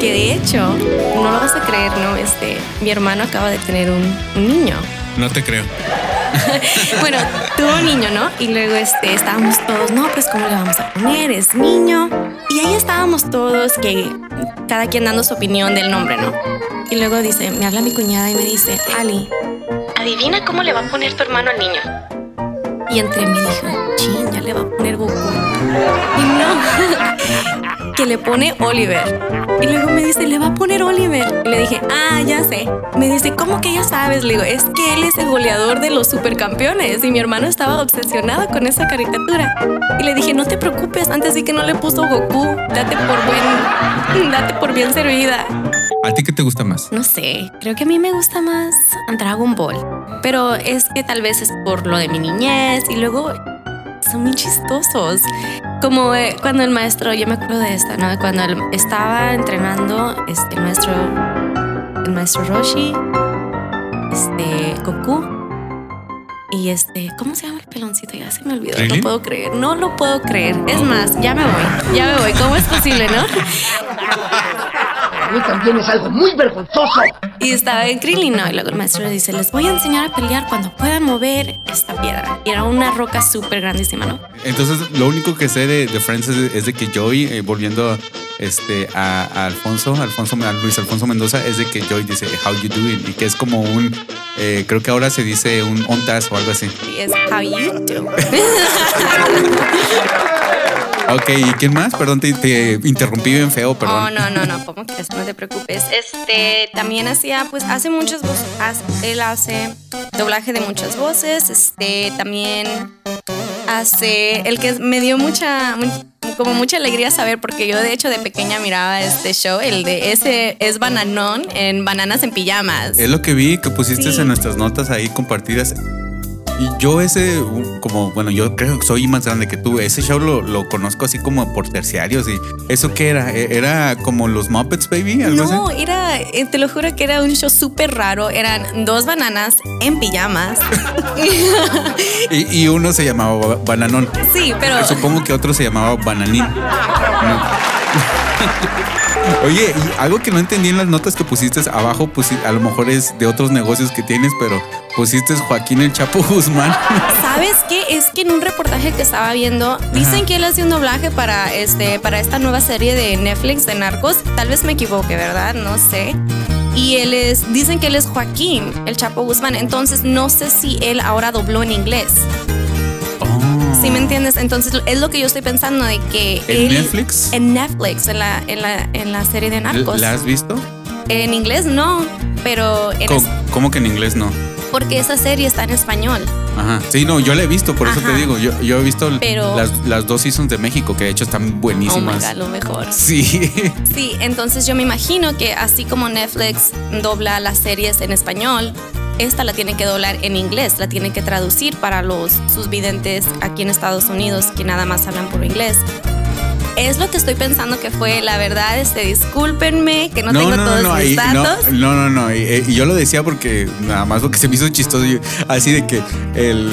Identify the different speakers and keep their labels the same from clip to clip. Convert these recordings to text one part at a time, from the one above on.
Speaker 1: Que de hecho, no lo vas a creer, ¿no? Este, mi hermano acaba de tener un, un niño.
Speaker 2: No te creo.
Speaker 1: bueno, tuvo un niño, ¿no? Y luego este, estábamos todos, no, pues ¿cómo le vamos a poner? Es niño. Y ahí estábamos todos, que cada quien dando su opinión del nombre, ¿no? Y luego dice, me habla mi cuñada y me dice, Ali, adivina cómo le va a poner tu hermano al niño. Y entre mí dijo, ching, ya le va a poner Goku. Y no, que le pone Oliver. Y luego me dice, le va a poner Oliver. Y le dije, ah, ya sé. Me dice, ¿cómo que ya sabes? Le digo, es que él es el goleador de los supercampeones. Y mi hermano estaba obsesionado con esa caricatura. Y le dije, no te preocupes, antes de que no le puso Goku. Date por buen, date por bien servida.
Speaker 2: ¿A ti qué te gusta más?
Speaker 1: No sé, creo que a mí me gusta más Dragon Ball. Pero es que tal vez es por lo de mi niñez y luego son muy chistosos. Como eh, cuando el maestro, yo me acuerdo de esta, ¿no? Cuando él estaba entrenando este, el maestro, el maestro Roshi, este, Goku. Y este, ¿cómo se llama el peloncito? Ya se me olvidó.
Speaker 2: ¿Krillin?
Speaker 1: No puedo creer, no lo puedo creer. Es más, ya me voy, ya me voy. ¿Cómo es posible, no?
Speaker 3: Para mí también es algo muy vergonzoso.
Speaker 1: Y estaba en Krillin, ¿no? Y luego el maestro le dice, les voy a enseñar a pelear cuando puedan mover esta piedra. Y era una roca súper grandísima, ¿no?
Speaker 2: Entonces, lo único que sé de, de Friends es, es de que Joey, eh, volviendo este, a, a Alfonso, Alfonso, a Luis Alfonso Mendoza, es de que Joey dice, How you doing? Y que es como un, eh, creo que ahora se dice un ontas o algo así.
Speaker 1: Y es how you do.
Speaker 2: Ok, ¿y quién más? Perdón, te, te interrumpí bien feo,
Speaker 1: Oh,
Speaker 2: perdón.
Speaker 1: no, no, no, ¿cómo que No te preocupes. Este, también hacía, pues, hace muchas voces. Él hace doblaje de muchas voces. Este, también hace. El que me dio mucha. mu- como mucha alegría saber, porque yo de hecho de pequeña miraba este show, el de ese es Bananón en Bananas en Pijamas.
Speaker 2: Es lo que vi que pusiste
Speaker 1: Sí.
Speaker 2: en nuestras notas ahí compartidas. Y yo ese, como, bueno, yo creo que soy más grande que tú. Ese show lo, lo conozco así como por terciarios. ¿Y eso qué era? ¿E- ¿Era como los Muppets, baby? ¿Algo
Speaker 1: No,
Speaker 2: así?
Speaker 1: era, eh, te lo juro que era un show súper raro. Eran dos bananas en pijamas.
Speaker 2: Y, y uno se llamaba Ba- Bananón.
Speaker 1: sí, pero
Speaker 2: Supongo que otro se llamaba Bananín. Oye, y algo que no entendí en las notas que pusiste abajo, pues a lo mejor es de otros negocios que tienes, pero pusiste Joaquín el Chapo Guzmán.
Speaker 1: ¿sabes qué? Es que en un reportaje que estaba viendo, dicen que él hace un doblaje para, este, para esta nueva serie de Netflix de Narcos. Tal vez me equivoque, ¿verdad? No sé. Y él es, dicen que él es Joaquín, el Chapo Guzmán. Entonces no sé si él ahora dobló en inglés. ¿Sí me entiendes? Entonces es lo que yo estoy pensando de que
Speaker 2: ¿En
Speaker 1: él-
Speaker 2: Netflix?
Speaker 1: En Netflix, en la, en la, en la serie de Narcos.
Speaker 2: ¿La has visto?
Speaker 1: En inglés no, pero en
Speaker 2: ¿Cómo,
Speaker 1: es-
Speaker 2: cómo que en inglés no?
Speaker 1: porque esa serie está en español.
Speaker 2: Ajá. Sí, no, yo la he visto, por eso
Speaker 1: Ajá.
Speaker 2: te digo. Yo, yo he visto
Speaker 1: Pero-
Speaker 2: las, las dos seasons de México, que de hecho están
Speaker 1: Oh my
Speaker 2: buenísimas.
Speaker 1: God, lo mejor.
Speaker 2: Sí.
Speaker 1: Sí, entonces yo me imagino que así como Netflix dobla las series en español, esta la tiene que doblar en inglés, la tiene que traducir para los sus videntes aquí en Estados Unidos que nada más hablan por inglés. Es lo que estoy pensando que fue, la verdad, este, discúlpenme que no, tengo todos mis
Speaker 2: no,
Speaker 1: datos.
Speaker 2: no, no, no, y, y yo lo decía porque nada más porque se me hizo chistoso, así de que el...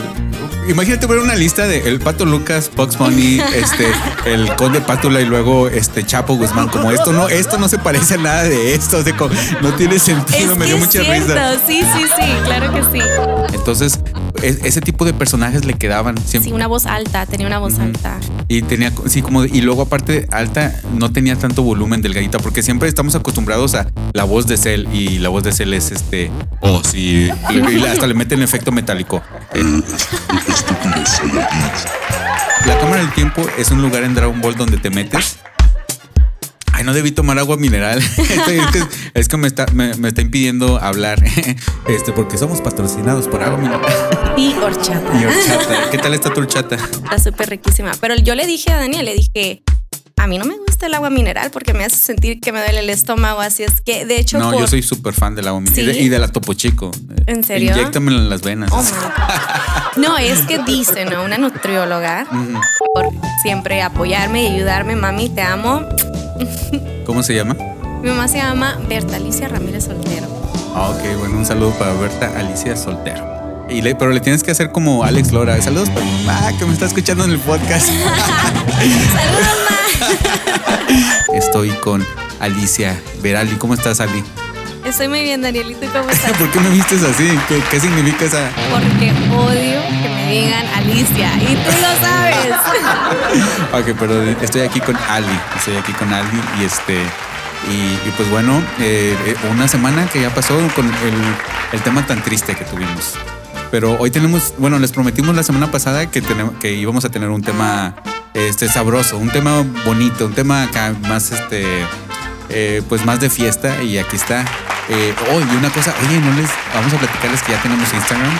Speaker 2: Imagínate ver una lista de el Pato Lucas, Bugs Bunny, este, el Conde Pátula y luego este Chapo Guzmán. Como esto no, esto no se parece a nada de esto, o sea, como, no tiene sentido,
Speaker 1: Es
Speaker 2: me dio mucha
Speaker 1: cierto,
Speaker 2: risa.
Speaker 1: sí, sí, sí, claro que sí.
Speaker 2: Entonces, es- ese tipo de personajes le quedaban siempre.
Speaker 1: Sí, una voz alta, tenía una voz alta.
Speaker 2: Y tenía, sí, como, y luego aparte alta, no tenía tanto volumen delgadita, porque siempre estamos acostumbrados a la voz de Cell y la voz de Cell es este, oh, sí, y, hasta le meten efecto metálico. La cámara del tiempo es un lugar en Dragon Ball donde te metes. Ay, no debí tomar agua mineral. Es, que, me está, me, me está impidiendo hablar. Este, porque somos patrocinados por agua mineral.
Speaker 1: Y horchata.
Speaker 2: Y horchata. ¿Qué tal está tu horchata?
Speaker 1: Está súper riquísima. Pero yo le dije a Daniel, le dije, a mí no me gusta el agua mineral porque me hace sentir que me duele el estómago. Así es que, de hecho,
Speaker 2: No,
Speaker 1: por-
Speaker 2: yo soy súper fan del agua mineral.
Speaker 1: ¿Sí?
Speaker 2: Y, de, la Topo Chico.
Speaker 1: ¿En serio?
Speaker 2: Inyéctamela en las venas.
Speaker 1: Oh. No, es que dice, ¿no? Una nutrióloga, por siempre apoyarme y ayudarme. Mami, te amo.
Speaker 2: ¿Cómo se llama?
Speaker 1: Mi mamá se llama Bertalicia Ramírez Soltero.
Speaker 2: Ah, ok, bueno, un saludo para Berta Alicia Soltero. Y le, pero le tienes que hacer como Alex Lora. Saludos para mi mamá que me está escuchando en el podcast.
Speaker 1: ¡Saludos, ma!
Speaker 2: Estoy con Alicia Verali. ¿Cómo estás, Ali?
Speaker 1: Estoy muy bien, Danielito. ¿Cómo estás?
Speaker 2: ¿Por qué me vistes así? ¿Qué, qué significa esa?
Speaker 1: Porque odio que me digan Alicia y tú lo sabes.
Speaker 2: ok, pero estoy aquí con Ali. Estoy aquí con Ali y este. Y, y pues bueno, eh, eh, una semana que ya pasó con el, el tema tan triste que tuvimos. Pero hoy tenemos, bueno, les prometimos la semana pasada que, tenemos, que íbamos a tener un tema este, sabroso, un tema bonito, un tema acá más, este, eh, pues más de fiesta. Y aquí está. Eh, oh, y una cosa, oye, no les vamos a platicarles que ya tenemos Instagram.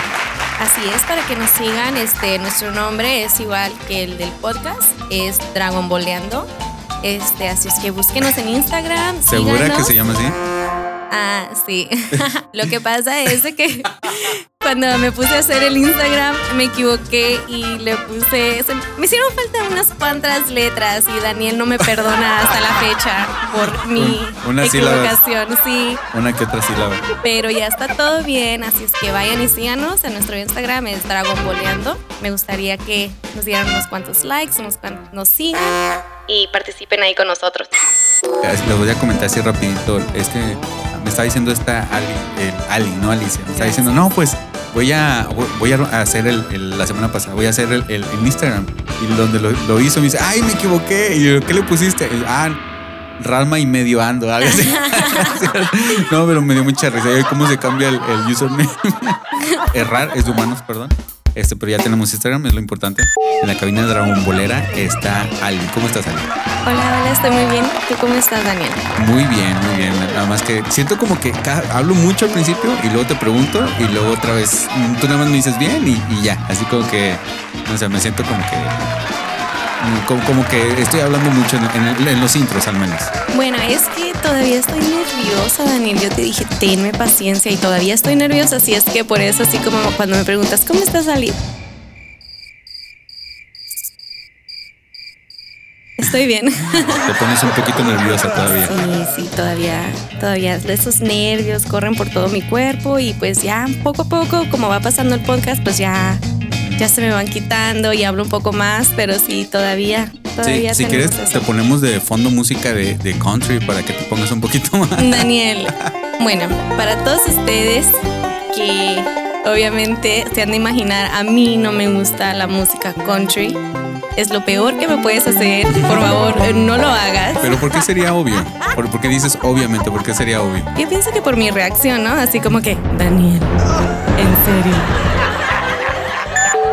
Speaker 1: Así es, para que nos sigan, este, nuestro nombre es igual que el del podcast, es Dragon Boleando. Este, así es que búsquenos en Instagram.
Speaker 2: ¿Segura
Speaker 1: síganos.
Speaker 2: que se llama así?
Speaker 1: Ah, sí. Lo que pasa es que cuando me puse a hacer el Instagram me equivoqué y le puse. se- me hicieron falta unas cuantas letras y Daniel no me perdona hasta la fecha por mi
Speaker 2: sílabas.
Speaker 1: equivocación. Sí,
Speaker 2: Una que otra sílaba.
Speaker 1: pero ya está todo bien, así es que vayan y síganos en nuestro Instagram, es Dragon Boleando. Me gustaría que nos dieran unos cuantos likes, unos cuantos nos sigan y participen ahí con nosotros.
Speaker 2: Les voy a comentar así rapidito. Es que me está diciendo esta Ali, el Ali, no Alicia. Me está diciendo, no, pues voy a, voy a hacer el, la semana pasada, voy a hacer el, el- Instagram. Y donde lo, hizo me dice, ay, me equivoqué. Y yo, ¿qué le pusiste? Ah, Ralma y medio ando. algo no, pero me dio mucha risa. ¿Cómo se cambia el, el username? Errar es de humanos, perdón. Este, pero ya tenemos Instagram, es lo importante. En la cabina de Dragon Bolera está Ali. ¿Cómo estás, Ali?
Speaker 1: Hola, hola, estoy muy bien. ¿Tú cómo estás, Daniel?
Speaker 2: Muy bien, muy bien. Nada más que siento como que hablo mucho al principio y luego te pregunto y luego otra vez mm, tú nada más me dices bien y, y ya. Así como que, no sé, me siento como que. Como, como que estoy hablando mucho en, en en los intros al menos.
Speaker 1: Bueno, es que todavía estoy nerviosa, Daniel. Yo te dije, tenme paciencia y todavía estoy nerviosa, así es que por eso, así como cuando me preguntas, ¿cómo estás, Ali? Estoy bien.
Speaker 2: Te pones un poquito nerviosa todavía.
Speaker 1: Sí, sí, todavía, todavía esos nervios corren por todo mi cuerpo y pues ya poco a poco, como va pasando el podcast, pues ya, ya se me van quitando y hablo un poco más, pero sí, todavía,
Speaker 2: Sí,
Speaker 1: todavía
Speaker 2: si
Speaker 1: tenemos
Speaker 2: quieres,
Speaker 1: eso.
Speaker 2: te ponemos de fondo música de, de country para que te pongas un poquito más.
Speaker 1: Daniel, bueno, para todos ustedes que obviamente se han de imaginar, a mí no me gusta la música country. Es lo peor que me puedes hacer. Por favor, no lo hagas.
Speaker 2: Pero ¿por qué sería obvio? ¿Por, por qué dices obviamente? ¿Por qué sería obvio?
Speaker 1: Yo pienso que por mi reacción, ¿no? Así como que, Daniel, en serio.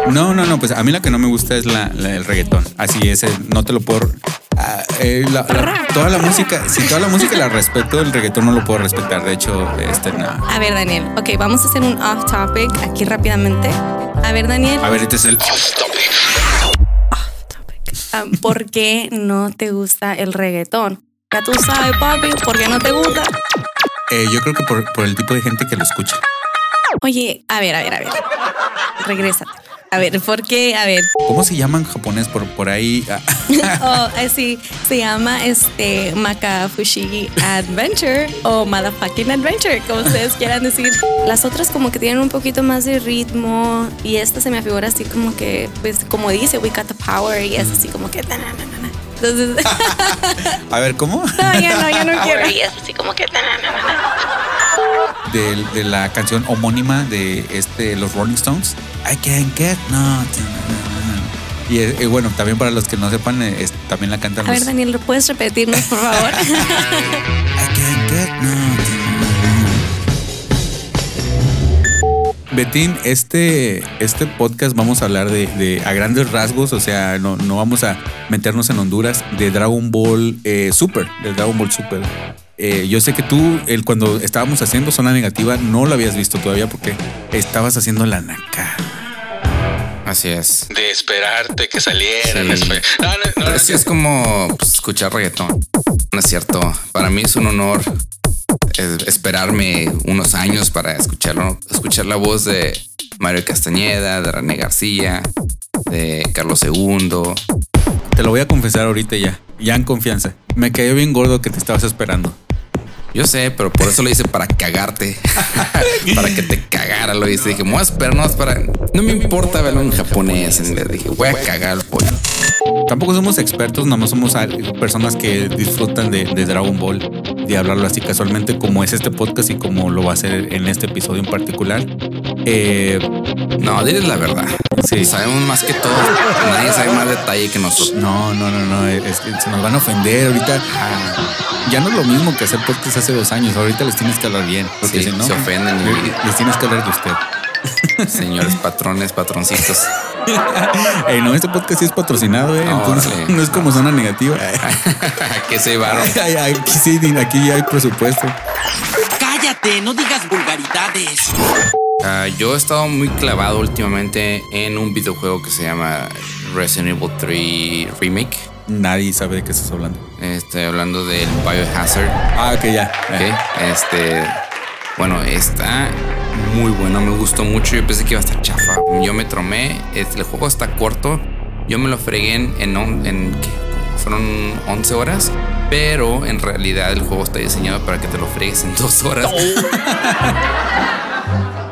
Speaker 2: No, no, no, pues a mí la que no me gusta es la, la- el reggaetón. Así es, eh, no te lo puedo. ah, eh, la- la- toda la música, si toda la música la respeto, el reggaetón no lo puedo respetar. De hecho, este no.
Speaker 1: A ver, Daniel, ok, vamos a hacer un off topic aquí rápidamente. A ver, Daniel,
Speaker 2: A ver, este es el.
Speaker 1: ah, ¿por qué no te gusta el reggaetón? Ya tú sabes, papi, ¿por qué no te gusta?
Speaker 2: eh, yo creo que por, por el tipo de gente que lo escucha.
Speaker 1: Oye, a ver, a ver, a ver. Regrésate. A ver, ¿por qué? A ver.
Speaker 2: ¿Cómo se llama en japonés por, por ahí? Ah,
Speaker 1: Oh, eh, sí, se llama este Makafushigi Adventure o Motherfucking Adventure, como ustedes quieran decir. Las otras como que tienen un poquito más de ritmo y esta se me figura así como que, pues como dice, we got the power y es así como que... na. Entonces,
Speaker 2: a ver, ¿cómo?
Speaker 1: no, ya no, ya no quiero.
Speaker 4: Y es así como que.
Speaker 2: De, de la canción homónima de este, los Rolling Stones. I can't get nothing. Y eh, eh, bueno, también para los que no sepan, eh, es- también la cantan
Speaker 1: A ver. Daniel, ¿lo puedes repetirnos, por favor?
Speaker 2: I can't Betín, este, este podcast vamos a hablar de, de- a grandes rasgos, o sea, no, no vamos a meternos en Honduras, de Dragon Ball eh, Super, de Dragon Ball Super. Eh, yo sé que tú, el, cuando estábamos haciendo Zona Negativa, no lo habías visto todavía porque estabas haciendo la naca.
Speaker 5: Así es.
Speaker 6: de esperarte que salieran.
Speaker 5: Sí.
Speaker 6: No, no, no,
Speaker 5: Pero sí es como pues, escuchar reggaetón. No es cierto. Para mí es un honor esperarme unos años para escucharlo, escuchar la voz de Mario Castañeda, de René García, de Carlos II.
Speaker 2: Te lo voy a confesar ahorita ya, ya en confianza. Me cayó bien gordo que te estabas esperando.
Speaker 5: Yo sé, pero por eso lo hice para cagarte. para que te cagara, lo hice. Dije, me voy a para. No me importa verlo en japonés. En inglés. Dije, voy a cagar al pollo.
Speaker 2: Tampoco somos expertos, nomás somos al- personas que disfrutan de, de Dragon Ball, de hablarlo así casualmente, como es este podcast y como lo va a hacer en este episodio en particular. Eh,
Speaker 5: No, diles la verdad.
Speaker 2: Sí.
Speaker 5: Sabemos más que todos. Nadie sabe más detalle que nosotros.
Speaker 2: no, no, no, no, es que se nos van a ofender ahorita. ah, ya no es lo mismo que hacer podcast hace dos años. Ahorita les tienes que hablar bien, porque
Speaker 5: Sí,
Speaker 2: si no,
Speaker 5: se ofenden y-
Speaker 2: les tienes que hablar de usted.
Speaker 5: Señores patrones, patroncitos.
Speaker 2: Eh, no, este podcast sí es patrocinado, eh, entonces
Speaker 5: Órale.
Speaker 2: no es como zona negativa.
Speaker 5: que se
Speaker 2: ay, Aquí sí, aquí hay presupuesto.
Speaker 7: Cállate, no digas vulgaridades.
Speaker 5: Ah, yo he estado muy clavado últimamente en un videojuego que se llama Resident Evil 3 Remake.
Speaker 2: Nadie sabe de qué estás hablando.
Speaker 5: Estoy hablando del Biohazard.
Speaker 2: Ah, ok, ya.
Speaker 5: Ok, Este, bueno, está muy bueno, me gustó mucho. Yo pensé que iba a estar chafa. Yo me tromé. este, el juego está corto. Yo me lo fregué en, en, en- ¿qué? fueron 11 horas, pero en realidad el juego está diseñado para que te lo fregues en dos horas.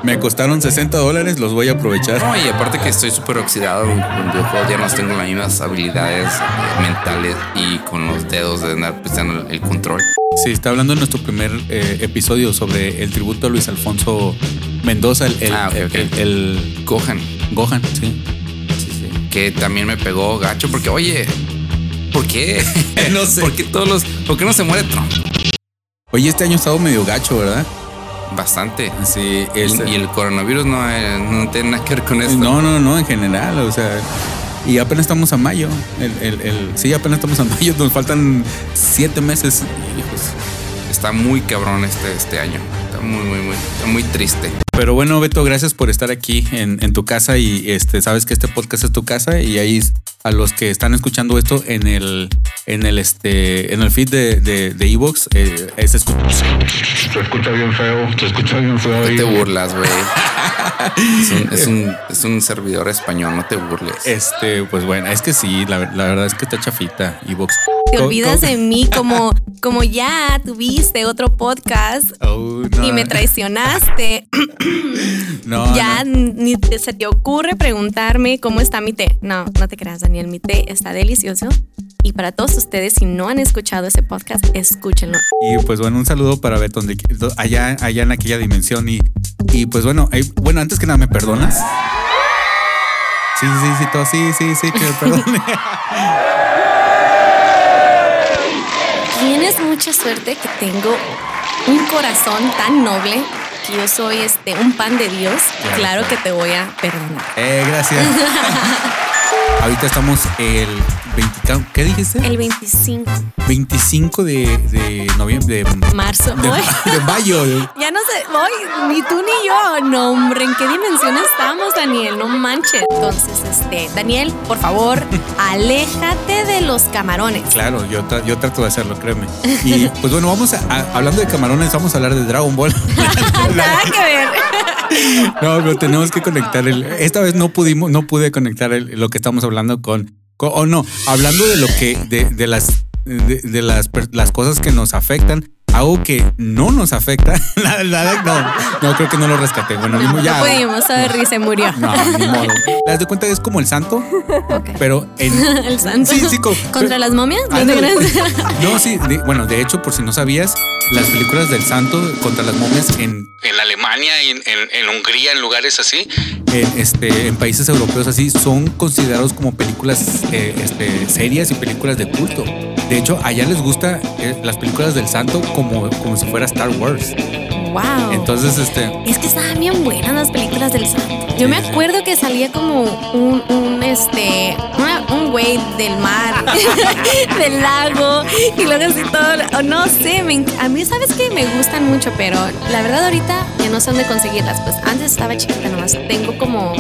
Speaker 2: Me costaron 60 dólares, los voy a aprovechar.
Speaker 5: No, y aparte que estoy súper oxidado con el videojuego, ya no tengo las mismas habilidades eh, mentales y con los dedos de andar pisando el, control.
Speaker 2: Sí, está hablando en nuestro primer eh, episodio sobre el tributo a Luis Alfonso Mendoza, el, el,
Speaker 5: Ah, ok, ok.
Speaker 2: el- el
Speaker 5: Gohan,
Speaker 2: Gohan, sí.
Speaker 5: sí, sí, que también me pegó gacho porque, oye, ¿por qué?
Speaker 2: No sé.
Speaker 5: ¿Por qué todos los, por qué no se muere Trump?
Speaker 2: Oye, este año ha estado medio gacho, ¿verdad?
Speaker 5: Bastante.
Speaker 2: Sí,
Speaker 5: Y,
Speaker 2: este-
Speaker 5: y el coronavirus no, eh, no tiene nada que ver con esto.
Speaker 2: No, no, no, en general, o sea. Y apenas estamos a mayo. El, el- el- sí, apenas estamos a mayo. Nos faltan siete meses. hijos.
Speaker 5: Está muy cabrón este, este año. Está muy, muy, muy, está muy triste.
Speaker 2: Pero bueno, Beto, gracias por estar aquí en, en tu casa y este sabes que este podcast es tu casa y ahí a los que están escuchando esto en el en el este en el feed de de, de Evox, eh, es escu-
Speaker 8: Se escucha bien feo, se escucha bien feo.
Speaker 5: No te burlas, güey. Es un, es, un, es un servidor español, no te burles.
Speaker 2: este pues bueno, es que sí, la, la verdad es que está chafita Evox.
Speaker 1: Te olvidas de mí como, como ya tuviste otro podcast
Speaker 2: Oh, no,
Speaker 1: y me traicionaste.
Speaker 2: no,
Speaker 1: ya
Speaker 2: no.
Speaker 1: ni te- se te ocurre preguntarme cómo está mi té. No, no te creas, Daniel. Mi té está delicioso. Y para todos ustedes, si no han escuchado ese podcast, escúchenlo.
Speaker 2: Y pues bueno, un saludo para Beto donde allá allá en aquella dimensión y y pues bueno, eh, bueno, antes que nada me perdonas. Sí, sí, sí, todo, sí, sí, sí, que me perdone.
Speaker 1: Tienes mucha suerte que tengo un corazón tan noble que yo soy este un pan de Dios.
Speaker 2: Claro,
Speaker 1: Claro
Speaker 2: claro.
Speaker 1: que te voy a perdonar.
Speaker 2: Eh, gracias. Ahorita estamos el 20, ¿qué dijiste?
Speaker 1: El 25
Speaker 2: 25 de, de noviembre, de,
Speaker 1: marzo.
Speaker 2: de, de mayo.
Speaker 1: ya no sé, hoy ni tú ni yo. No, hombre, ¿en qué dimensión estamos, Daniel? No manches. Entonces, este, Daniel, por favor, aléjate de los camarones.
Speaker 2: Claro, yo, tra- yo trato de hacerlo, créeme. Y pues bueno, vamos a, a- hablando de camarones, vamos a hablar de Dragon Ball.
Speaker 1: Nada que ver.
Speaker 2: No, pero tenemos que conectar el. Esta vez no pudimos, no pude conectar el- lo que estamos hablando con. o no, hablando de lo que, de, de las, de, de las, las cosas que nos afectan. Algo que no nos afecta. Nada, no, no, creo que no lo rescaté. Bueno,
Speaker 1: No,
Speaker 2: ya.
Speaker 1: no pudimos, sorry, se murió.
Speaker 2: No, ni modo. ¿Te das de cuenta que es como el santo? Pero en.
Speaker 1: El santo.
Speaker 2: Sí, sí, co-
Speaker 1: ¿Contra las momias? ¿No
Speaker 2: Ándale.
Speaker 1: creas?
Speaker 2: No, sí, de- bueno, de hecho, por si no sabías, las películas del santo contra las momias en,
Speaker 6: En Alemania y en, en- en Hungría, en lugares así,
Speaker 2: en, este, en países europeos así son considerados como películas eh, este, serias y películas de culto. De hecho, allá les gusta eh, las películas del santo como, como si fuera Star Wars.
Speaker 1: Wow.
Speaker 2: Entonces, este,
Speaker 1: Es que estaban bien buenas las películas del santo. Yo me
Speaker 2: sí.
Speaker 1: acuerdo que salía como un, un, este, una- un güey del mar, del lago, y luego así todo, no sé, me a mí sabes que me gustan mucho, pero la verdad ahorita ya no sé dónde conseguirlas. Pues antes estaba chiquita nomás, tengo como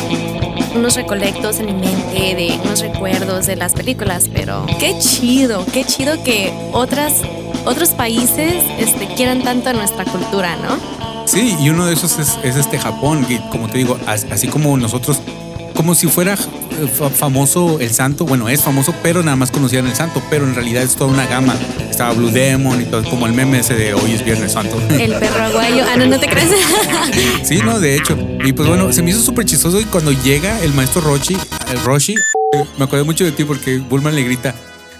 Speaker 1: unos recolectos en mi mente de unos recuerdos de las películas, pero qué chido, qué chido que otras, otros países este, quieran tanto a nuestra cultura, ¿no?
Speaker 2: sí, y uno de esos es, es este Japón, que como te digo, as- así como nosotros como si fuera eh, fa- famoso el santo. Bueno, es famoso, pero nada más conocían el santo, pero en realidad es toda una gama. Estaba Blue Demon y todo, como el meme ese de hoy es Viernes Santo.
Speaker 1: El perro aguayo. Ah, no, no te crees.
Speaker 2: Sí, no, de hecho. Y pues bueno, se me hizo súper chistoso y cuando llega el maestro Roshi, el Roshi, eh, me acuerdo mucho de ti porque Bulma le grita,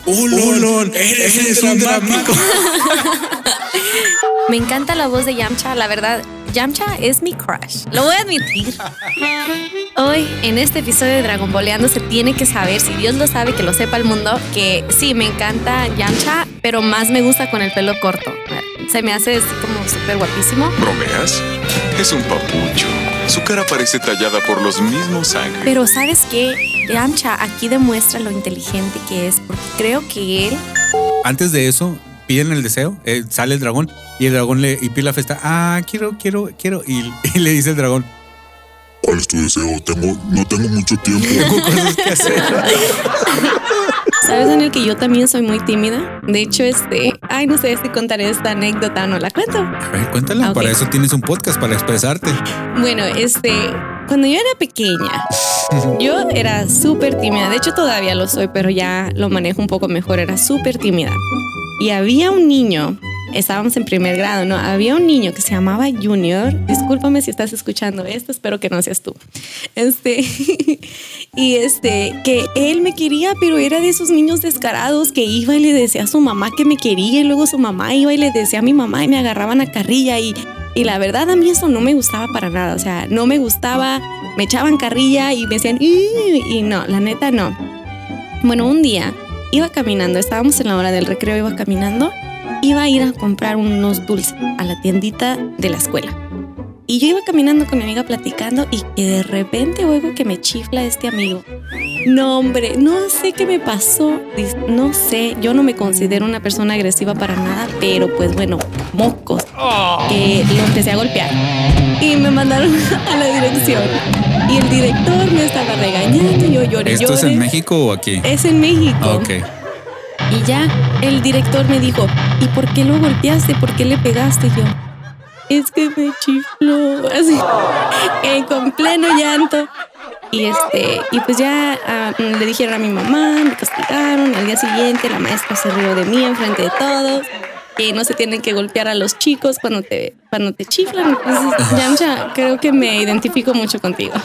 Speaker 2: ¡Ulon! ¡Eres un dramático!
Speaker 1: Me encanta la voz de Yamcha, la verdad. Yamcha es mi crush, lo voy a admitir. Hoy, en este episodio de Dragon Boleando, se tiene que saber, si Dios lo sabe, que lo sepa el mundo, que sí, me encanta Yamcha, pero más me gusta con el pelo corto. Se me hace así como súper guapísimo.
Speaker 9: ¿Bromeas? Es un papucho. Su cara parece tallada por los mismos ángeles.
Speaker 1: Pero ¿sabes qué? Yamcha aquí demuestra lo inteligente que es, porque creo que él
Speaker 2: Antes de eso, piden el deseo, eh, sale el dragón y el dragón le y Pilaf está, ah, quiero, quiero, quiero. Y, y le dice el dragón,
Speaker 8: ¿Cuál es tu deseo? Tengo, no tengo mucho tiempo.
Speaker 2: tengo cosas que hacer.
Speaker 1: ¿Sabes, Daniel, que yo también soy muy tímida? De hecho, este, ay, no sé si contaré esta anécdota o no la cuento.
Speaker 2: A ver, cuéntala,
Speaker 1: Ok.
Speaker 2: para eso tienes un podcast, para expresarte.
Speaker 1: Bueno, este, cuando yo era pequeña, yo era súper tímida. De hecho, todavía lo soy, pero ya lo manejo un poco mejor. Era súper tímida. Y había un niño, estábamos en primer grado, ¿no? Había un niño que se llamaba Junior. Discúlpame si estás escuchando esto, espero que no seas tú. Este, y este, que él me quería, pero era de esos niños descarados que iba y le decía a su mamá que me quería, y luego su mamá iba y le decía a mi mamá y me agarraban a carrilla y y la verdad a mí eso no me gustaba para nada, o sea, no me gustaba, me echaban carrilla y me decían, y no, la neta no. Bueno, un día iba caminando, estábamos en la hora del recreo, iba caminando, iba a ir a comprar unos dulces a la tiendita de la escuela. Y yo iba caminando con mi amiga platicando y que de repente oigo que me chifla este amigo. No, hombre, no sé qué me pasó. No sé, yo no me considero una persona agresiva para nada, pero pues bueno, mocos. Que lo empecé a golpear. Y me mandaron a la dirección. Y el director me estaba regañando, yo lloré.
Speaker 2: ¿Esto es en México o aquí?
Speaker 1: Es en México.
Speaker 2: Ah, Ok.
Speaker 1: Y ya el director me dijo, ¿y por qué lo golpeaste? ¿Por qué le pegaste? Yo, es que me chifló, así, eh, con pleno llanto. Y este, y pues ya ah, le dijeron a mi mamá, me castigaron. Al día siguiente la maestra se rió de mí enfrente de todos. Que no se tienen que golpear a los chicos cuando te, cuando te chiflan. Entonces, Yamcha, creo que me identifico mucho contigo.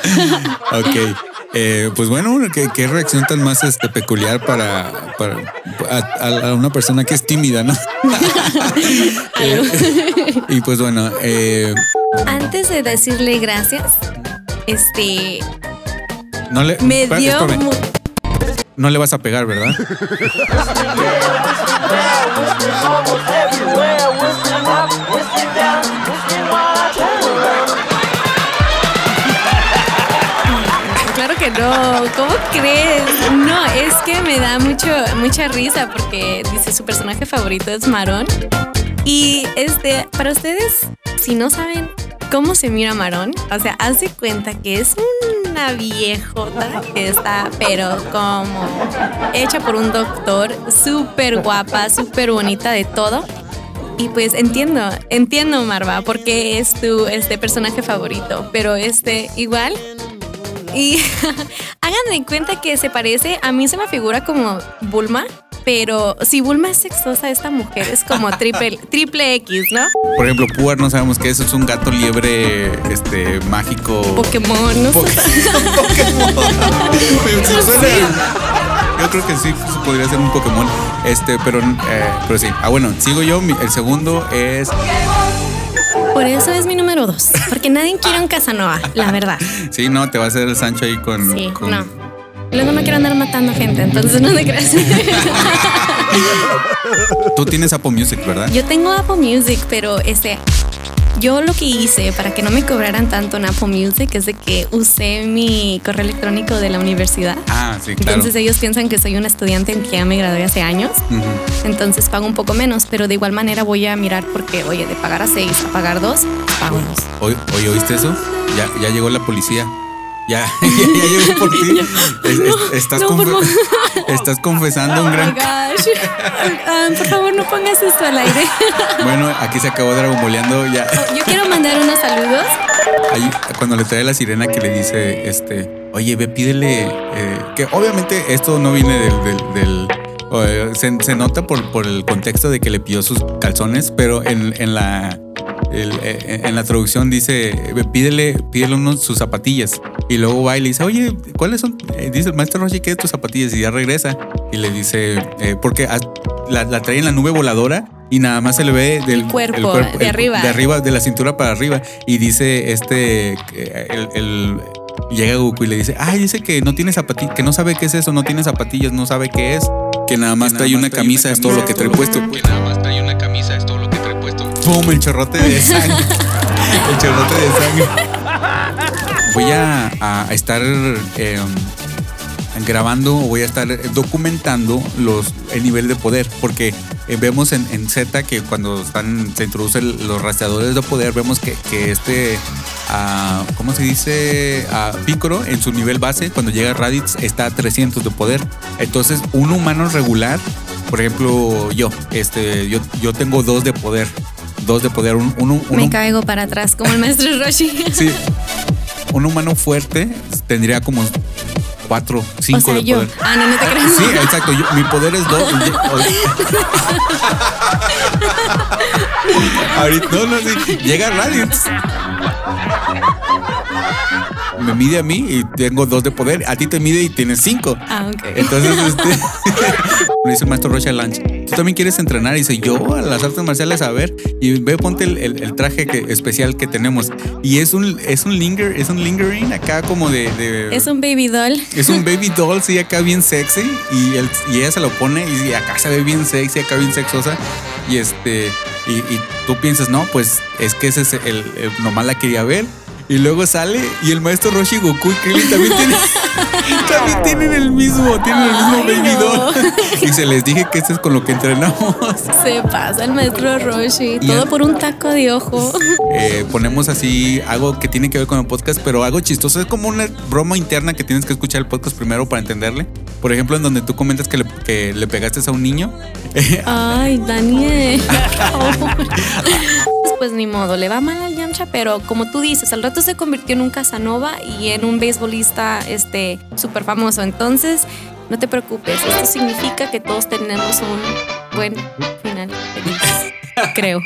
Speaker 2: Ok. Eh, pues bueno, ¿qué, qué reacción tan más este, peculiar para, para a, a una persona que es tímida, ¿no? Eh, y pues bueno, eh,
Speaker 1: Antes de decirle gracias, este,
Speaker 2: no le
Speaker 1: me dio
Speaker 2: espérame, no le vas a pegar, ¿verdad?
Speaker 1: Claro que no, ¿cómo crees? No, es que me da mucho, mucha risa porque dice su personaje favorito es Marón. Y este, para ustedes, si no saben cómo se mira Marón, o sea, hace cuenta que es una viejota que está, pero como hecha por un doctor, súper guapa, súper bonita de todo. Y pues entiendo, entiendo Marva, porque es tu este personaje favorito, pero este igual y hagan de cuenta que se parece, a mí se me figura como Bulma, pero si Bulma es sexosa, esta mujer es como triple, triple X, ¿no?
Speaker 2: Por ejemplo, Puar no sabemos qué es, es un gato liebre este mágico.
Speaker 1: Pokémon, no
Speaker 2: suena- Yo creo que sí, podría ser un Pokémon. Este, pero, eh, pero sí. Ah, bueno, sigo yo. El segundo es.
Speaker 1: Por eso es mi número dos, porque nadie quiere un Casanova, la verdad.
Speaker 2: Sí, no, te va a hacer el Sancho ahí con.
Speaker 1: Sí,
Speaker 2: con-
Speaker 1: no. Luego no quiero andar matando gente, entonces no te creas.
Speaker 2: Tú tienes Apple Music, ¿verdad?
Speaker 1: Yo tengo Apple Music, pero este, yo lo que hice para que no me cobraran tanto en Apple Music es de que usé mi correo electrónico de la universidad.
Speaker 2: Ah, sí, claro.
Speaker 1: Entonces ellos piensan que soy una estudiante en que ya me gradué hace años, entonces pago un poco menos, pero de igual manera voy a mirar porque, oye, de pagar a seis a pagar dos, pago dos.
Speaker 2: Oye, ¿oíste eso? Ya, ya llegó la policía. Ya, ya, ya llegó por ti. Es- es- estás,
Speaker 1: no, por
Speaker 2: confe- estás confesando un
Speaker 1: Oh my
Speaker 2: gran.
Speaker 1: gosh. Ah, por favor, no pongas esto al aire.
Speaker 2: Bueno, aquí se acabó Dragon Boleando. Ya.
Speaker 1: Yo quiero mandar unos saludos.
Speaker 2: Ahí, cuando le trae la sirena que le dice, este, oye, ve, pídele, eh, que obviamente esto no viene del... del- del- eh, se, se nota por, por el contexto de que le pidió sus calzones, pero en, en la... el- eh, en la traducción dice, pídele, pídele unos sus zapatillas. Y luego va y le dice, oye, ¿cuáles son? Eh, dice el maestro Roshi, ¿qué es tus zapatillas? Y ya regresa y le dice, eh, porque a- la, la trae en la nube voladora y nada más se le ve del
Speaker 1: El cuerpo, de arriba.
Speaker 2: De arriba, de la cintura para arriba. Y dice este, que el, el- llega Goku y le dice, ay, dice que no tiene zapatillas, que no sabe qué es eso, no tiene zapatillas, no sabe qué es. Que nada más trae una camisa, es todo lo que trae puesto.
Speaker 6: Que nada más trae una camisa, es todo
Speaker 2: ¡Pum! El chorrote de sangre. el chorrote de sangre. Voy a, a estar eh, grabando voy a estar documentando los, el nivel de poder. Porque eh, vemos en, en Z que cuando están, se introducen los rastreadores de poder, vemos que, que este. ah, ¿Cómo se dice? a Piccolo en su nivel base, cuando llega a Raditz, está a 300 de poder. Entonces, un humano regular, por ejemplo, yo, este, yo, yo tengo dos de poder. Dos de poder. Un, uno,
Speaker 1: Me
Speaker 2: uno-
Speaker 1: caigo para atrás como el maestro Roshi.
Speaker 2: Sí. Un humano fuerte tendría como cuatro, cinco
Speaker 1: o sea,
Speaker 2: de
Speaker 1: yo.
Speaker 2: poder.
Speaker 1: Ah, no, no te creas.
Speaker 2: Sí, exacto. yo- mi poder es dos. Ahorita, no, no, sí. Llega Raditz. Me mide a mí y tengo dos de poder. A ti te mide y tienes cinco.
Speaker 1: Ah, ok.
Speaker 2: Entonces, este, le dice el maestro Rocha Lunch, ¿tú también quieres entrenar? Y dice, yo a las artes marciales, a ver, y ve, ponte el, el- el traje que, especial que tenemos. Y es un, es un linger, es un lingering acá como de... de-
Speaker 1: Es un baby doll.
Speaker 2: es un baby doll, sí, acá bien sexy. Y, él- y ella se lo pone y acá se ve bien sexy, acá bien sexosa. Y este, y, y tú piensas, no, pues es que ese es el, el- nomás la quería ver. Y luego sale y el maestro Roshi Goku y Krillin también tienen, también tienen el mismo, tienen el mismo
Speaker 1: Ay,
Speaker 2: baby
Speaker 1: no.
Speaker 2: Y se les dije que este es con lo que entrenamos.
Speaker 1: Se pasa el maestro Roshi.
Speaker 2: Y
Speaker 1: Todo
Speaker 2: el-
Speaker 1: por un taco de ojo.
Speaker 2: Eh, ponemos así algo que tiene que ver con el podcast, pero algo chistoso. Es como una broma interna que tienes que escuchar el podcast primero para entenderle. Por ejemplo, en donde tú comentas que le, que le pegaste a un niño.
Speaker 1: Ay, Daniel. Pues ni modo, le va mal al Yamcha, pero como tú dices, al rato se convirtió en un Casanova y en un beisbolista este súper famoso. Entonces, no te preocupes, esto significa que todos tenemos un buen final feliz. Creo.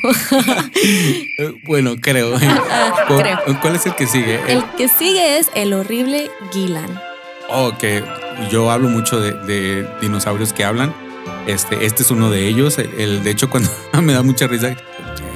Speaker 2: Eh, bueno, creo.
Speaker 1: Ah,
Speaker 2: ¿Cuál,
Speaker 1: creo.
Speaker 2: cuál es el que sigue?
Speaker 1: El que sigue es el horrible Gilan.
Speaker 2: Oh, que yo hablo mucho de, de dinosaurios que hablan. Este, este es uno de ellos. El, el- de hecho, cuando me da mucha risa.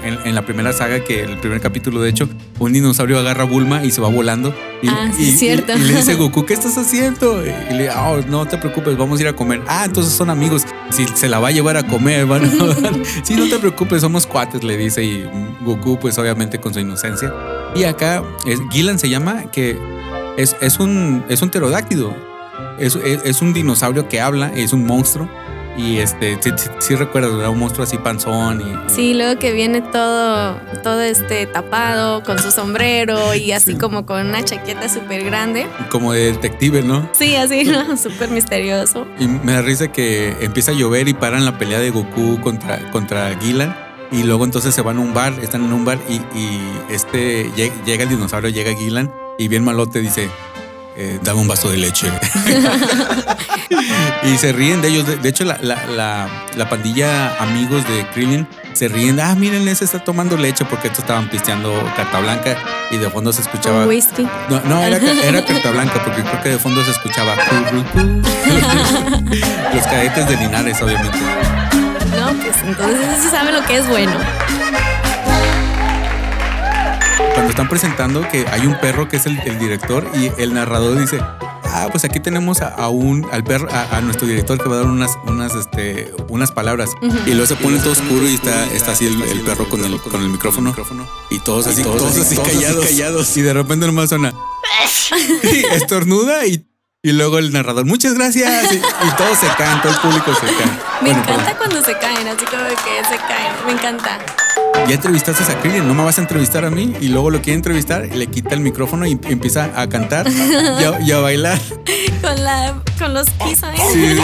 Speaker 2: En, en la primera saga, que el primer capítulo, de hecho, un dinosaurio agarra a Bulma y se va volando. Y,
Speaker 1: Ah, sí,
Speaker 2: y-
Speaker 1: cierto.
Speaker 2: y- y le dice Goku, ¿qué estás haciendo? Y le dice, "Oh, no te preocupes, vamos a ir a comer. Ah, entonces son amigos. Si se la va a llevar a comer, van a- Sí, no te preocupes, somos cuates, le dice. Y Goku, pues obviamente con su inocencia. Y acá, es, Gilan se llama, que es, es un, es un pterodáctido. Es, es, es un dinosaurio que habla, es un monstruo. Y este, sí, sí- sí recuerdas, era un monstruo así panzón y,
Speaker 1: Sí, luego que viene todo, todo este tapado con su sombrero y así como con una chaqueta súper grande.
Speaker 2: como de detective, ¿no?
Speaker 1: Sí, así, ¿no? súper misterioso.
Speaker 2: Y me da risa que empieza a llover y paran la pelea de Goku contra, contra Gilan. Y luego entonces se van a un bar, están en un bar y, y este lleg- llega el dinosaurio, llega Gilan y bien malote dice, eh, dame un vaso de leche. y se ríen de ellos. De, hecho, la, la- la- la pandilla amigos de Krillin se ríen. Ah, miren, ese está tomando leche porque estos estaban pisteando carta blanca y de fondo se escuchaba...
Speaker 1: Whisky.
Speaker 2: No, no era, era carta blanca porque creo que de fondo se escuchaba... Los cadetes de Linares, obviamente.
Speaker 1: No, pues entonces sí sabe lo que es bueno.
Speaker 2: Cuando están presentando que hay un perro que es el, el director y el narrador dice, ah, pues aquí tenemos a, a un, al perro, a, a nuestro director que va a dar unas, unas, este, unas palabras. Y luego se pone todo oscuro y está, está así el, el perro con el, con el micrófono. Y todos así, todos, así, callados. Y de repente nomás suena. y estornuda y, y luego el narrador, muchas gracias. Y, y todos se caen, todo el público se cae.
Speaker 1: Me
Speaker 2: Bueno,
Speaker 1: encanta cuando se caen, así como que se caen. Me encanta.
Speaker 2: ya entrevistaste a Krillin, no me vas a entrevistar a mí y luego lo quiere entrevistar y le quita el micrófono y empieza a cantar y a, y a bailar.
Speaker 1: Con, la, con los pisos.
Speaker 2: Sí.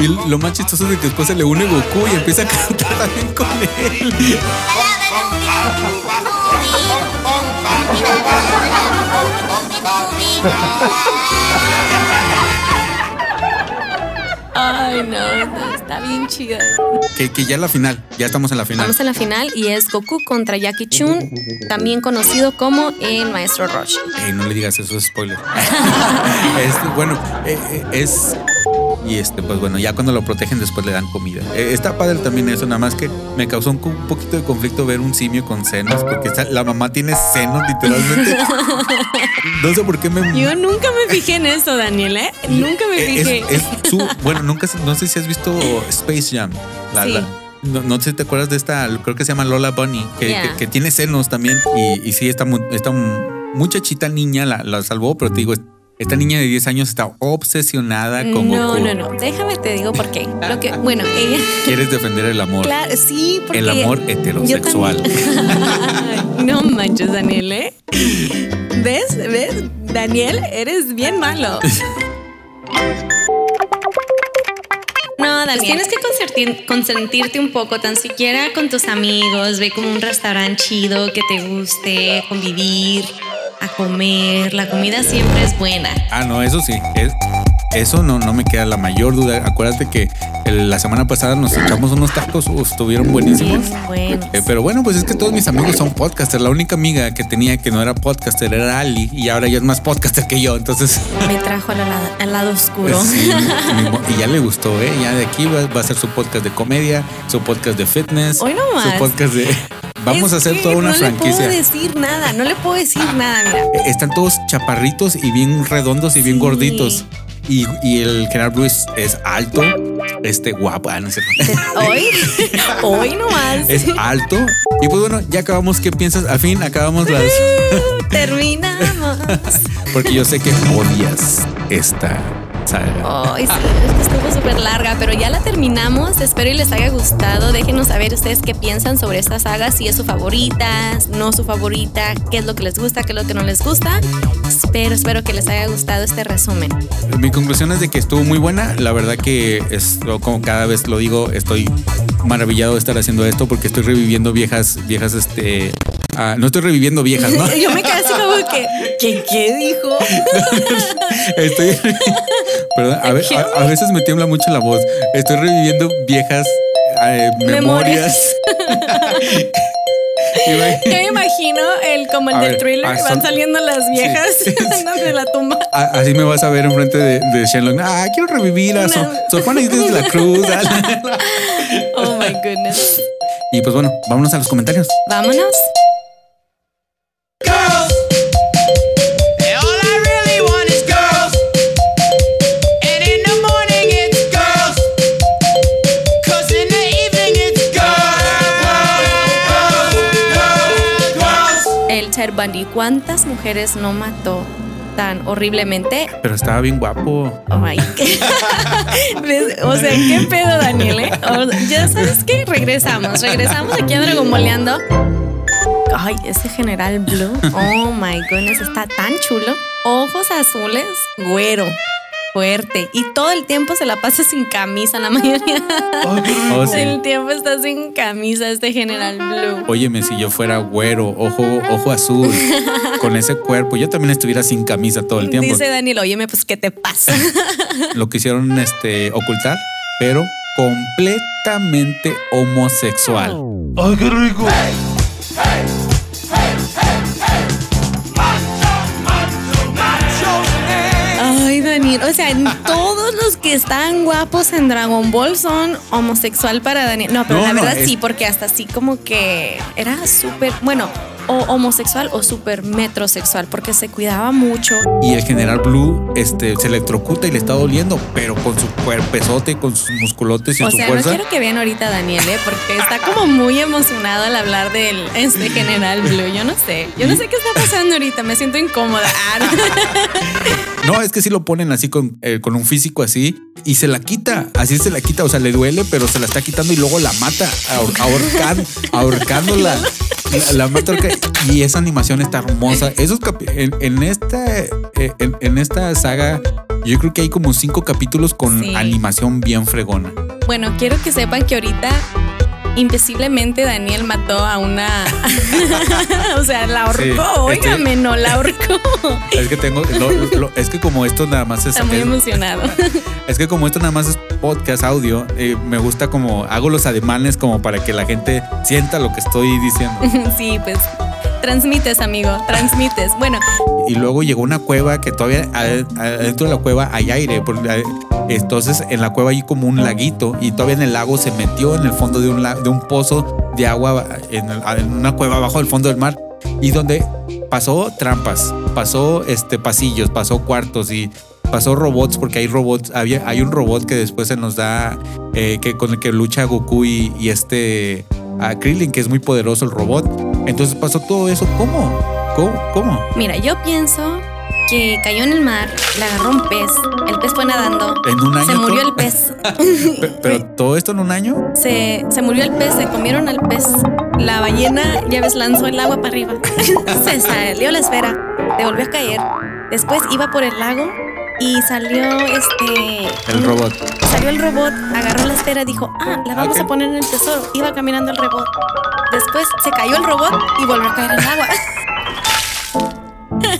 Speaker 2: Y lo más chistoso es de que después se le une Goku y empieza a cantar también con él.
Speaker 1: Ay, no, no, está bien chida.
Speaker 2: Que, que ya la final, ya estamos en la final.
Speaker 1: Vamos a la final y es Goku contra Jackie Chun, también conocido como el Maestro Roshi.
Speaker 2: Ey, no le digas eso, es spoiler. es, bueno, eh, eh, es. Y este, pues bueno, ya cuando lo protegen después le dan comida. Eh, está padre también eso, nada más que me causó un, un poquito de conflicto ver un simio con senos, porque está- la mamá tiene senos literalmente. No sé por qué me...
Speaker 1: Yo nunca me fijé en eso, Daniel, ¿eh? Nunca me
Speaker 2: Es-
Speaker 1: fijé.
Speaker 2: es su, bueno, nunca, no sé si has visto Space Jam. La,
Speaker 1: Sí.
Speaker 2: la- no, no sé si te acuerdas de esta, creo que se llama Lola Bunny, que,
Speaker 1: Yeah.
Speaker 2: que- que tiene senos también. Y, y sí, esta mu- muchachita niña la, la salvó, pero te digo, esta niña de 10 años está obsesionada con
Speaker 1: No,
Speaker 2: Goku.
Speaker 1: no, no. Déjame te digo por qué. Lo que, bueno, ella.
Speaker 2: Quieres defender el amor.
Speaker 1: Claro, sí, porque.
Speaker 2: El amor heterosexual.
Speaker 1: no manches, Daniel, ¿eh? ¿Ves? ¿Ves? Daniel, eres bien malo. No, Daniel. Tienes que consentir- consentirte un poco, tan siquiera con tus amigos. Ve como un restaurante chido que te guste, convivir, a comer. La comida siempre es buena.
Speaker 2: Ah, no, eso sí. es- eso no, no me queda la mayor duda. Acuérdate que el- la semana pasada nos echamos unos tacos, uf, estuvieron buenísimos.
Speaker 1: Bien bueno.
Speaker 2: Eh, pero bueno, pues es que todos mis amigos son podcasters. La única amiga que tenía que no era podcaster era Ali y ahora ella es más podcaster que yo. Entonces,
Speaker 1: Me trajo al lado, al lado oscuro.
Speaker 2: sí, y ya le gustó, ¿eh? Ya de aquí va, va a ser su podcast de comedia, su podcast de fitness,
Speaker 1: Hoy no
Speaker 2: su podcast de. Vamos
Speaker 1: Es
Speaker 2: a hacer toda una
Speaker 1: no
Speaker 2: franquicia.
Speaker 1: No le puedo decir nada, no le puedo decir nada, mira.
Speaker 2: Eh, Están todos chaparritos y bien redondos y bien
Speaker 1: Sí.
Speaker 2: gorditos. Y, y el general Bruce es alto, este guapo, ah, no cierto.
Speaker 1: Hoy, hoy nomás.
Speaker 2: es alto. Y pues bueno, ya acabamos. ¿Qué piensas? Al fin acabamos las.
Speaker 1: Terminamos.
Speaker 2: Porque yo sé que odias esta saga.
Speaker 1: Ay, sí, es que estuvo súper larga, pero ya la terminamos. Espero y les haya gustado. Déjenos saber ustedes qué piensan sobre esta saga, si es su favorita, no su favorita, qué es lo que les gusta, qué es lo que no les gusta. Espero, espero que les haya gustado este resumen.
Speaker 2: Mi conclusión es de que estuvo muy buena. La verdad que es como cada vez lo digo, estoy maravillado de estar haciendo esto porque estoy reviviendo viejas, viejas, este. Ah, no estoy reviviendo viejas, ¿no?
Speaker 1: Yo me quedé así como que, ¿qué, qué dijo?
Speaker 2: Estoy. Perdón, a, ve- a- a veces me tiembla mucho la voz. Estoy reviviendo viejas eh, memorias.
Speaker 1: Yo me imagino el como el
Speaker 2: A
Speaker 1: del
Speaker 2: ver,
Speaker 1: thriller,
Speaker 2: ah,
Speaker 1: van saliendo las viejas
Speaker 2: Sí.
Speaker 1: de la tumba.
Speaker 2: Así me vas a ver enfrente de, de Shenlong. Ah, quiero revivir a Sor, Sor Juana Inés de la Cruz.
Speaker 1: Oh my goodness.
Speaker 2: y pues bueno, vámonos a los comentarios.
Speaker 1: Vámonos. Bundy, ¿cuántas mujeres no mató tan horriblemente?
Speaker 2: Pero estaba bien guapo.
Speaker 1: Qué- ¿Ves? o sea, ¿qué pedo, Daniel? eh? O- ya sabes que regresamos, regresamos aquí a Dragon Boleando. Ay, ese general Blue. Oh my goodness, está tan chulo. Ojos azules, güero, fuerte. Y todo el tiempo se la pasa sin camisa, la mayoría
Speaker 2: Oh, sí.
Speaker 1: del tiempo está sin camisa este general Blue.
Speaker 2: Óyeme, si yo fuera güero, ojo, ojo azul, con ese cuerpo, yo también estuviera sin camisa todo el tiempo.
Speaker 1: Dice Daniel, óyeme, pues, ¿qué te pasa?
Speaker 2: Lo quisieron este, ocultar, pero completamente homosexual.
Speaker 8: ¡Ay, qué rico!
Speaker 1: Ay, Daniel, o sea, todos los que están guapos en Dragon Ball son homosexual para Daniel. No, pero
Speaker 2: No,
Speaker 1: la
Speaker 2: no,
Speaker 1: verdad
Speaker 2: es-
Speaker 1: sí, porque hasta así como que era súper, bueno, o homosexual o súper metrosexual, porque se cuidaba mucho.
Speaker 2: Y el general Blue este, se electrocuta y le está doliendo, pero con su cuerpezote, con sus musculotes y
Speaker 1: O
Speaker 2: su
Speaker 1: sea, no
Speaker 2: fuerza.
Speaker 1: quiero que vean ahorita a Daniel, ¿eh? porque está como muy emocionado al hablar del este general Blue. Yo no sé, yo no sé qué está pasando ahorita, me siento incómoda. Ah, no.
Speaker 2: No, es que sí lo ponen así con, eh, con un físico así y se la quita. Así se la quita. O sea, le duele, pero se la está quitando y luego la mata ahor- ahorcan- ahorcándola. La, la y esa animación está hermosa. Esos en, en esta eh, en, en esta saga, yo creo que hay como cinco capítulos con
Speaker 1: Sí.
Speaker 2: animación bien fregona.
Speaker 1: Bueno, quiero que sepan que ahorita invisiblemente Daniel mató a una. o sea, la ahorcó.
Speaker 2: Sí,
Speaker 1: Óigame, no la ahorcó.
Speaker 2: Es que tengo, lo- lo- es que como esto nada más es,
Speaker 1: Está muy
Speaker 2: es-
Speaker 1: emocionado.
Speaker 2: es que como esto nada más es podcast audio, eh, me gusta como hago los ademanes como para que la gente sienta lo que estoy diciendo.
Speaker 1: sí, pues. Transmites, amigo, transmites. Bueno,
Speaker 2: Y luego llegó una cueva que todavía ade- adentro de la cueva hay aire. eh, Entonces en la cueva hay como un laguito y todavía en el lago se metió en el fondo de un, de un pozo de agua en, el- en una cueva abajo del fondo del mar y donde pasó trampas, pasó este pasillos, pasó cuartos y pasó robots porque hay robots, había, hay un robot que después se nos da eh, que con el que lucha Goku y, y este a Krillin que es muy poderoso el robot. Entonces pasó todo eso. ¿Cómo? ¿Cómo? ¿Cómo?
Speaker 1: mira, yo pienso que cayó en el mar, le agarró un pez, el pez fue nadando.
Speaker 2: En un año
Speaker 1: Se murió
Speaker 2: todo-
Speaker 1: el pez.
Speaker 2: Pe- Pero todo esto en un año.
Speaker 1: Se, se murió el pez, se comieron al pez. La ballena, ya ves, lanzó el agua para arriba. se salió la esfera, le volvió a caer. Después iba por el lago y salió este.
Speaker 2: El robot.
Speaker 1: Salió el robot, agarró la esfera, dijo, ah, la vamos
Speaker 2: Ok.
Speaker 1: a poner en el tesoro. Iba caminando el robot. Después se cayó el robot y volvió a caer en el agua.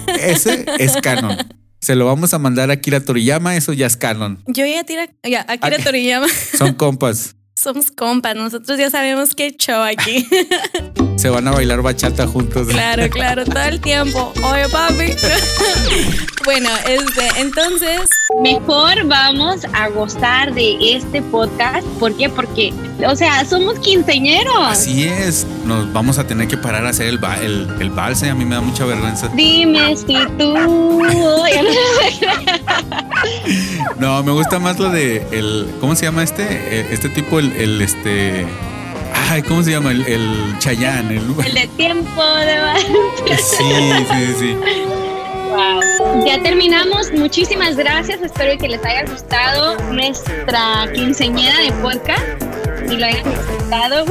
Speaker 2: Ese es canon. Se lo vamos a mandar a Kira Toriyama, eso ya es canon.
Speaker 1: Yo ya tira, ya, Akira. Toriyama.
Speaker 2: Son compas.
Speaker 1: Somos compas, nosotros ya sabemos qué show aquí.
Speaker 2: Se van a bailar bachata juntos.
Speaker 1: Claro, claro, todo el tiempo. Oye, papi. bueno, este, entonces,
Speaker 10: Mejor vamos a gozar de este podcast. ¿Por qué? Porque, o sea, somos quinceñeros.
Speaker 2: Así es. Nos vamos a tener que parar a hacer el, ba- el, el valse. A mí me da mucha vergüenza.
Speaker 10: Dime si tú. No
Speaker 2: me gusta más lo de el. ¿Cómo se llama este? Eh, Este tipo, el, el, este. Ay, ¿cómo se llama? El, el Chayán. El,
Speaker 10: El de tiempo de
Speaker 2: sí, sí, sí.
Speaker 10: Wow. Ya terminamos. Muchísimas gracias. Espero que les haya gustado nuestra quinceñera de podcast y lo hayan disfrutado.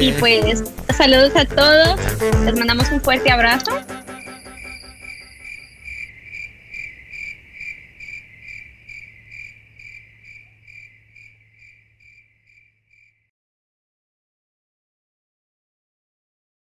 Speaker 10: Y pues saludos a todos. Les mandamos un fuerte abrazo